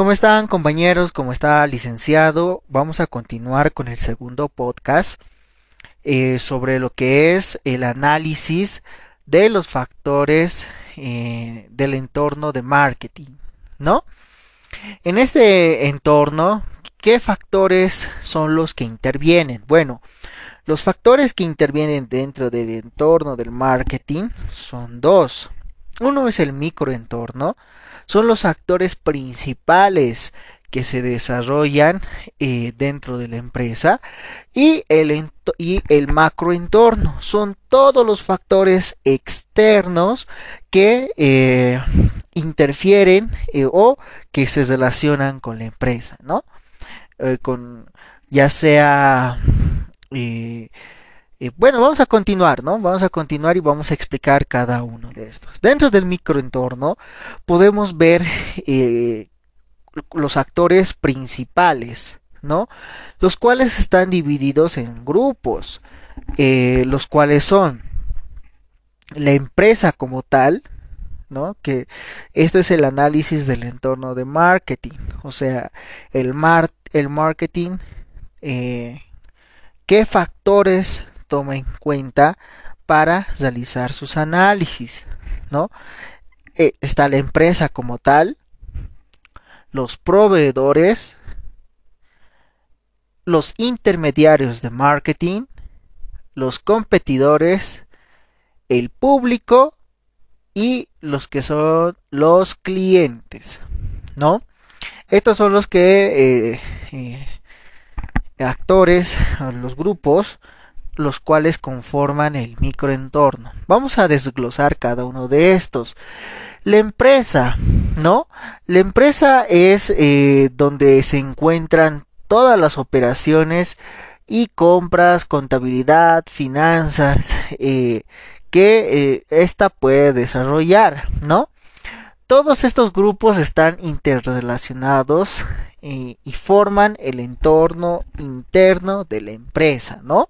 ¿Cómo están compañeros? ¿Cómo está licenciado? Vamos a continuar con el segundo podcast eh, sobre lo que es el análisis de los factores eh, del entorno de marketing, ¿no? En este entorno, ¿qué factores son los que intervienen? Bueno, los factores que intervienen dentro del entorno del marketing son dos. Uno es el microentorno, son los actores principales que se desarrollan eh, dentro de la empresa y el, y el macroentorno son todos los factores externos que eh, interfieren eh, o que se relacionan con la empresa, ¿no? con ya sea bueno, vamos a continuar, ¿no? Vamos a continuar y vamos a explicar cada uno de estos. Dentro del microentorno podemos ver eh, los actores principales, ¿no? Los cuales están divididos en grupos, eh, los cuales son la empresa como tal, ¿no? Que este es el análisis del entorno de marketing, o sea, el, mar el marketing, eh, qué factores toma en cuenta para realizar sus análisis, ¿no? Eh, está la empresa como tal, los proveedores, los intermediarios de marketing, los competidores, el público y los que son los clientes, ¿no? Estos son los que eh, eh, actores, los grupos los cuales conforman el microentorno. Vamos a desglosar cada uno de estos. La empresa, ¿no? La empresa es eh, donde se encuentran todas las operaciones y compras, contabilidad, finanzas eh, que ésta puede desarrollar, ¿no? Todos estos grupos están interrelacionados eh, y forman el entorno interno de la empresa, ¿no?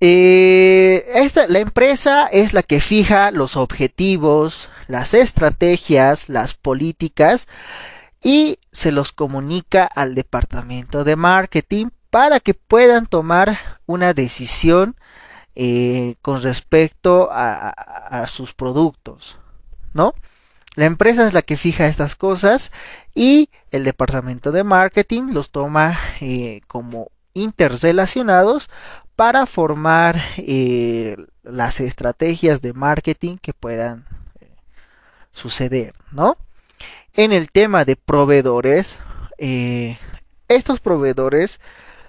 Eh, esta, la empresa es la que fija los objetivos, las estrategias, las políticas y se los comunica al departamento de marketing para que puedan tomar una decisión eh, con respecto a, sus productos, ¿no? La empresa es la que fija estas cosas y el departamento de marketing los toma eh, como interrelacionados para formar eh, las estrategias de marketing que puedan eh, suceder, ¿no? En el tema de proveedores, eh, estos proveedores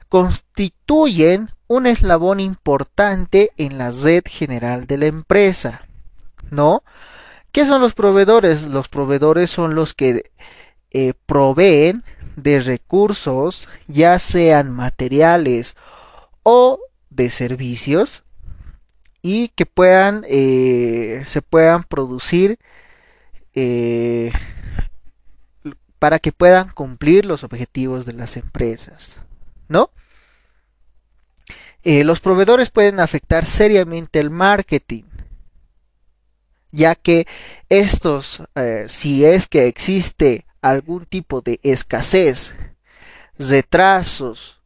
constituyen un eslabón importante en la red general de la empresa, ¿no? ¿Qué son los proveedores? Los proveedores son los que proveen de recursos, ya sean materiales o de servicios y que puedan eh, se puedan producir eh, para que puedan cumplir los objetivos de las empresas no eh, los proveedores pueden afectar seriamente el marketing ya que estos si es que existe algún tipo de escasez retrasos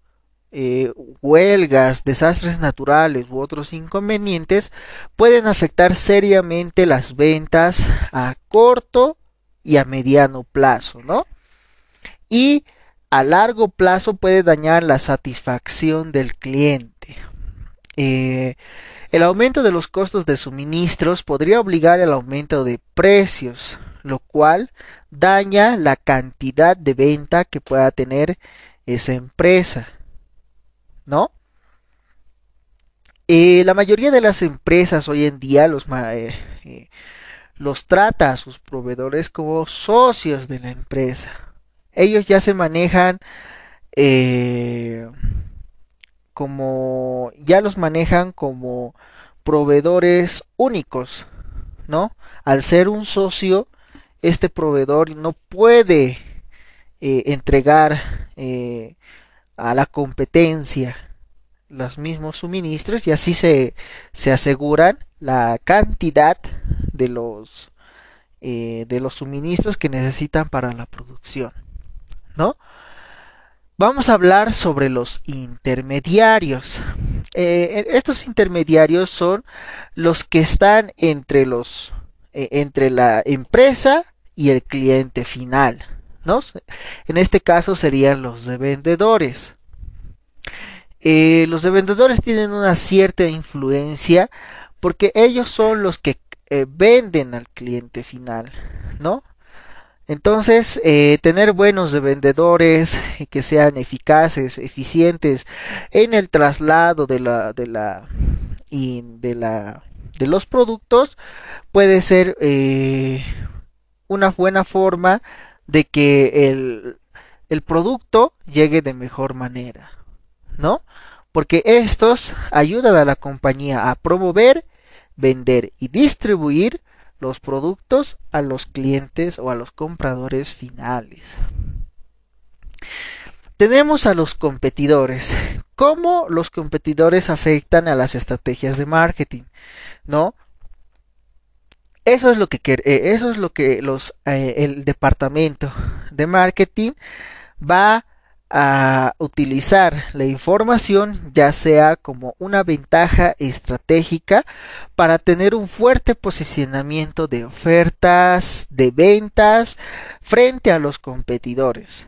eh, huelgas, desastres naturales u otros inconvenientes pueden afectar seriamente las ventas a corto y a mediano plazo, ¿no? Y a largo plazo puede dañar la satisfacción del cliente. Eh, el aumento de los costos de suministros podría obligar al aumento de precios, lo cual daña la cantidad de venta que pueda tener esa empresa. ¿no? Eh, la mayoría de las empresas hoy en día los, eh, eh, los trata a sus proveedores como socios de la empresa. Ellos ya se manejan como ya los manejan como proveedores únicos, ¿no? Al ser un socio, este proveedor no puede entregar a la competencia los mismos suministros y así se, se aseguran la cantidad de los eh, de los suministros que necesitan para la producción, ¿no? Vamos a hablar sobre los intermediarios. Eh, estos intermediarios son los que están entre los entre la empresa y el cliente final, ¿no? En este caso serían los de vendedores. Eh, los de vendedores tienen una cierta influencia porque ellos son los que eh, venden al cliente final, ¿no? Entonces, eh, tener buenos de vendedores que sean eficaces, eficientes en el traslado de la, de la, y de la, de los productos puede ser una buena forma de que el, el producto llegue de mejor manera, ¿no? porque estos ayudan a la compañía a promover, vender y distribuir los productos a los clientes o a los compradores finales. Tenemos a los competidores. ¿Cómo los competidores afectan a las estrategias de marketing? ¿No? Eso es lo que eh, eso es lo que los eh, el departamento de marketing va a utilizar la información ya sea como una ventaja estratégica para tener un fuerte posicionamiento de ofertas, de ventas frente a los competidores,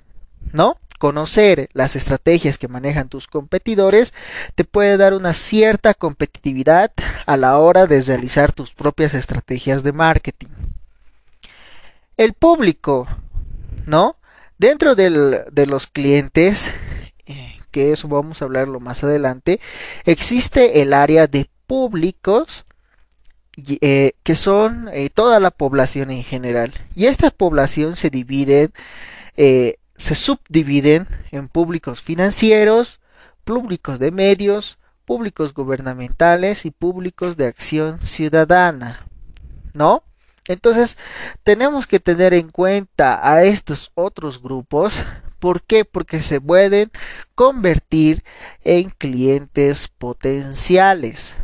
¿no? Conocer las estrategias que manejan tus competidores te puede dar una cierta competitividad a la hora de realizar tus propias estrategias de marketing. El público, ¿no? Dentro de los clientes, eh, que eso vamos a hablarlo más adelante, existe el área de públicos eh, que son eh, toda la población en general. Y esta población se divide, se subdividen en públicos financieros, públicos de medios, públicos gubernamentales y públicos de acción ciudadana. ¿No? Entonces, tenemos que tener en cuenta a estos otros grupos. ¿Por qué? Porque se pueden convertir en clientes potenciales.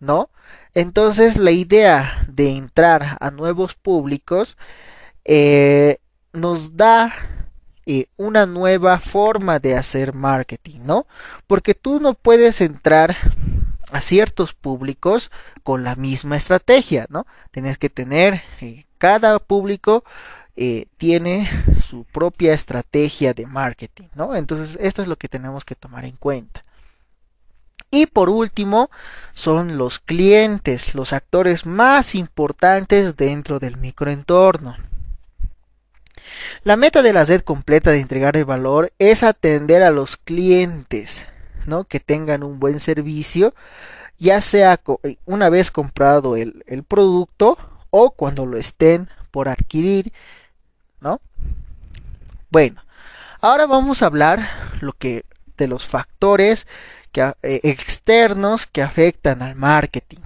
¿No? Entonces, la idea de entrar a nuevos públicos eh, nos da eh, una nueva forma de hacer marketing, ¿no? Porque tú no puedes entrar a ciertos públicos con la misma estrategia, ¿no? Tienes que tener, eh, cada público eh, tiene su propia estrategia de marketing, ¿no? Entonces, esto es lo que tenemos que tomar en cuenta. Y por último, son los clientes, los actores más importantes dentro del microentorno. La meta de la red completa de entregar el valor es atender a los clientes, ¿no? Que tengan un buen servicio, ya sea eh, una vez comprado el, producto o cuando lo estén por adquirir, ¿no? Bueno, ahora vamos a hablar lo que de los factores eh, externos que afectan al marketing,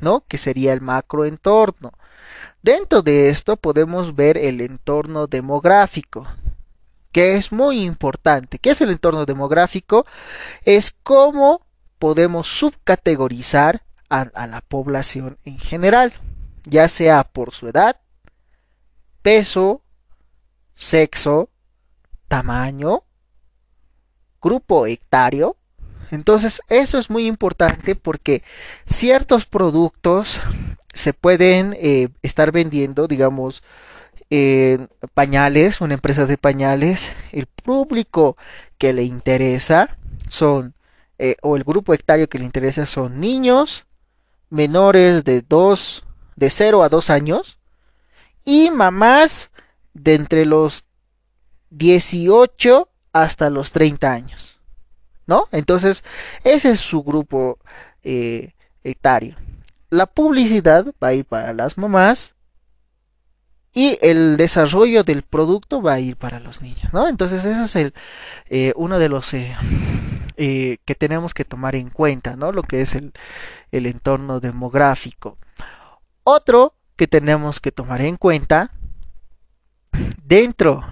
¿no? Que sería el macroentorno. Dentro de esto podemos ver el entorno demográfico, que es muy importante. ¿Qué es el entorno demográfico? Es cómo podemos subcategorizar a, la población en general, ya sea por su edad, peso, sexo, tamaño, grupo hectario. Entonces, eso es muy importante porque ciertos productos se pueden eh, estar vendiendo, digamos, pañales, una empresa de pañales, el público que le interesa son, eh, o el grupo hectario que le interesa son niños menores de 2, de 0 a 2 años y mamás de entre los 18 hasta los 30 años. ¿No? Entonces, ese es su grupo eh, hectario. La publicidad va a ir para las mamás, y el desarrollo del producto va a ir para los niños, ¿no? Entonces ese es el, eh, uno de los eh, eh, que tenemos que tomar en cuenta, ¿no? Lo que es el, el entorno demográfico. Otro que tenemos que tomar en cuenta dentro,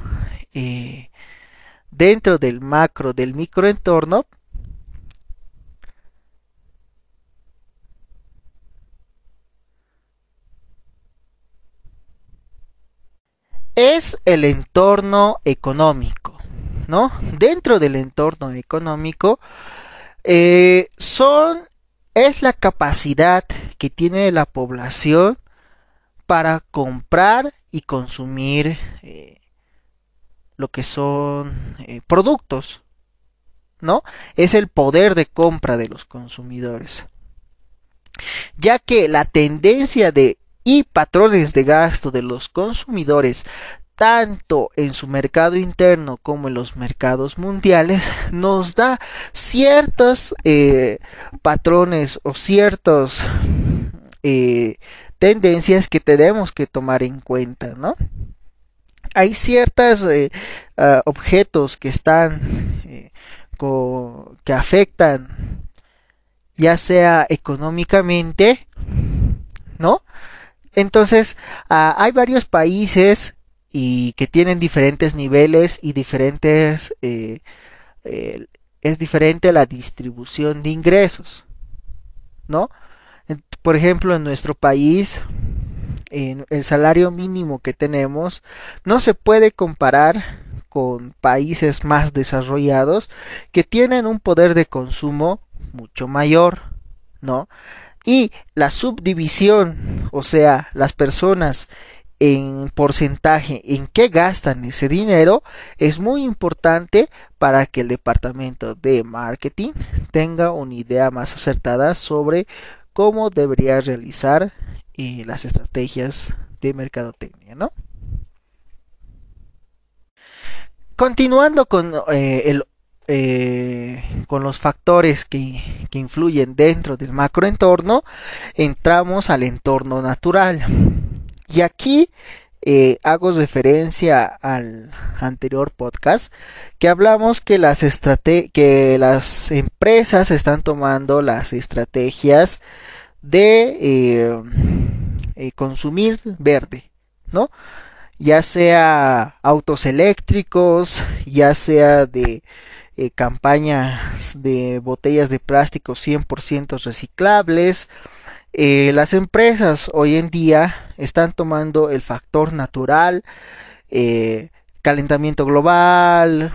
dentro del macro, del microentorno, es el entorno económico, ¿no? Dentro del entorno económico eh, son es la capacidad que tiene la población para comprar y consumir eh, lo que son eh, productos, ¿no? Es el poder de compra de los consumidores. Ya que la tendencia de y patrones de gasto de los consumidores tanto en su mercado interno como en los mercados mundiales nos da ciertos eh, patrones o ciertos eh, tendencias que tenemos que tomar en cuenta, ¿no? Hay ciertos eh, ah, objetos que están que afectan ya sea económicamente, ¿no? Entonces, ah, hay varios países y que tienen diferentes niveles y diferentes eh, eh, es diferente la distribución de ingresos no por ejemplo en nuestro país el salario mínimo que tenemos no se puede comparar con países más desarrollados que tienen un poder de consumo mucho mayor no y la subdivisión o sea las personas en porcentaje en qué gastan ese dinero es muy importante para que el departamento de marketing tenga una idea más acertada sobre cómo debería realizar eh, las estrategias de mercadotecnia, ¿no? Continuando con eh, el eh, con los factores que, que, influyen dentro del macroentorno, entramos al entorno natural. Y aquí eh, hago referencia al anterior podcast que hablamos que las, que las empresas están tomando las estrategias de eh, consumir verde, ¿no? Ya sea autos eléctricos, ya sea de campañas de botellas de plástico 100% reciclables, eh, las empresas hoy en día están tomando el factor natural, eh, calentamiento global,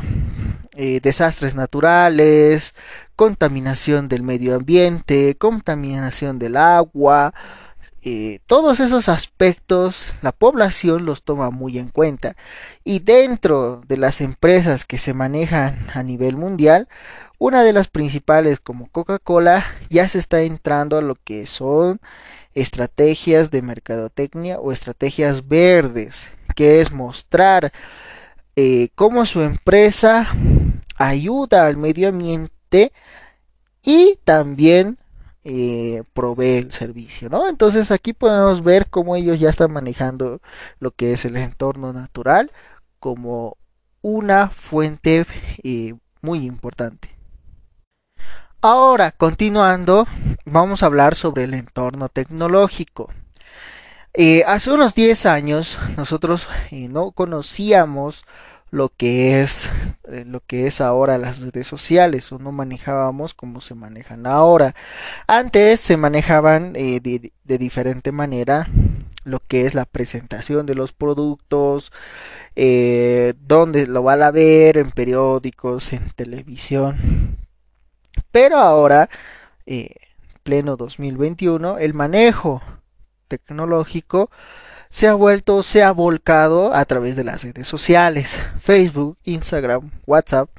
eh, desastres naturales, contaminación del medio ambiente, contaminación del agua, todos esos aspectos la población los toma muy en cuenta. Y dentro de las empresas que se manejan a nivel mundial una de las principales como Coca-Cola ya se está entrando a lo que son estrategias de mercadotecnia o estrategias verdes, que es mostrar eh, cómo su empresa ayuda al medio ambiente y también eh, provee el servicio, ¿no? Entonces aquí podemos ver cómo ellos ya están manejando lo que es el entorno natural como una fuente eh, muy importante. Ahora, continuando, vamos a hablar sobre el entorno tecnológico. Eh, hace unos 10 años nosotros eh, no conocíamos lo que es eh, lo que es ahora las redes sociales o no manejábamos como se manejan ahora. Antes se manejaban de, de, diferente manera lo que es la presentación de los productos, donde lo van a ver en periódicos, en televisión pero ahora, eh, pleno 2021, el manejo tecnológico se ha vuelto, se ha volcado a través de las redes sociales, Facebook, Instagram, WhatsApp,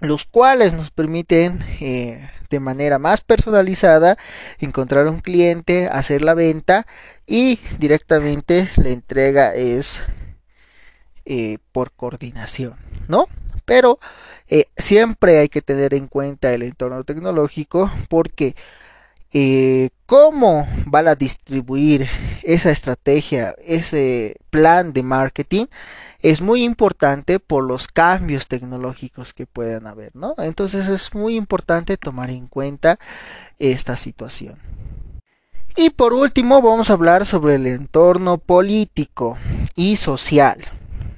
los cuales nos permiten eh, de manera más personalizada encontrar un cliente, hacer la venta y directamente la entrega es eh, por coordinación, ¿no? Pero eh, siempre hay que tener en cuenta el entorno tecnológico porque eh, cómo van a distribuir esa estrategia, ese plan de marketing, es muy importante por los cambios tecnológicos que puedan haber, ¿no? Entonces es muy importante tomar en cuenta esta situación. Y por último vamos a hablar sobre el entorno político y social.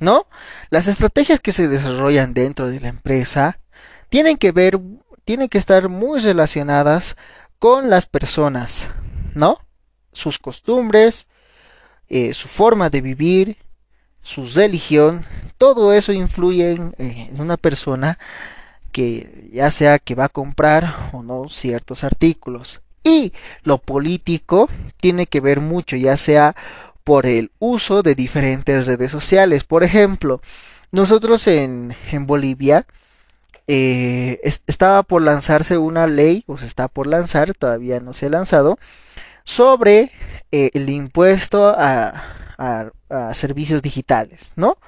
¿no? Las estrategias que se desarrollan dentro de la empresa tienen que ver, tienen que estar muy relacionadas con las personas, ¿no? Sus costumbres, eh, su forma de vivir, su religión, todo eso influye en, en una persona que ya sea que va a comprar o no ciertos artículos. Y lo político tiene que ver mucho, ya sea por el uso de diferentes redes sociales. Por ejemplo, nosotros en, en Bolivia eh, estaba por lanzarse una ley, o se está por lanzar, todavía no se ha lanzado, sobre eh, el impuesto a, servicios digitales, ¿no?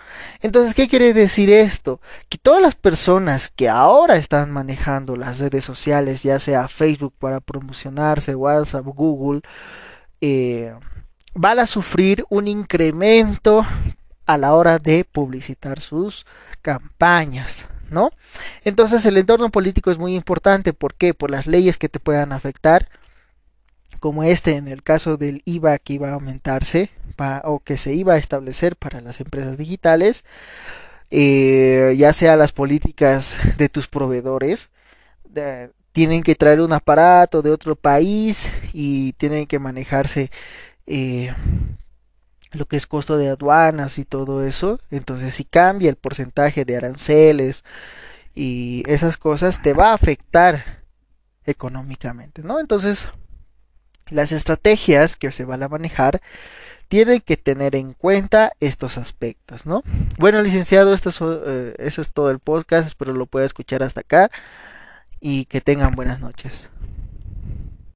Entonces, ¿qué quiere decir esto? Que todas las personas que ahora están manejando las redes sociales, ya sea Facebook para promocionarse, WhatsApp, Google, eh, van a sufrir un incremento a la hora de publicitar sus campañas, ¿no? Entonces el entorno político es muy importante, ¿por qué? Por las leyes que te puedan afectar, como este en el caso del IVA que iba a aumentarse o que se iba a establecer para las empresas digitales, eh, ya sea las políticas de tus proveedores, tienen que traer un aparato de otro país y tienen que manejarse eh, lo que es costo de aduanas y todo eso. Entonces, si cambia el porcentaje de aranceles y esas cosas, te va a afectar económicamente, ¿no? Entonces, las estrategias que se van a manejar tienen que tener en cuenta estos aspectos, ¿no? Bueno, licenciado, esto eh, eso es todo el podcast, espero lo pueda escuchar hasta acá y que tengan buenas noches.